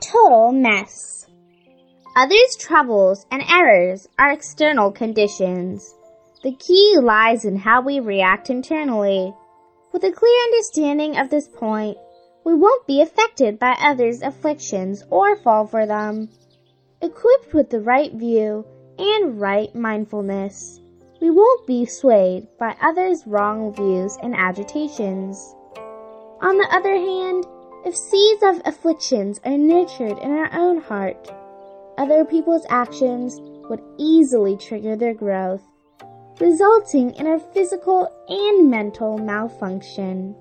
total mess. Others' troubles and errors are external conditions. The key lies in how we react internally. With a clear understanding of this point, we won't be affected by others' afflictions or fall for them. Equipped with the right view and right mindfulness, we won't be swayed by others' wrong views and agitations. On the other hand, if seeds of afflictions are nurtured in our own heart, other people's actions would easily trigger their growth, resulting in our physical and mental malfunction.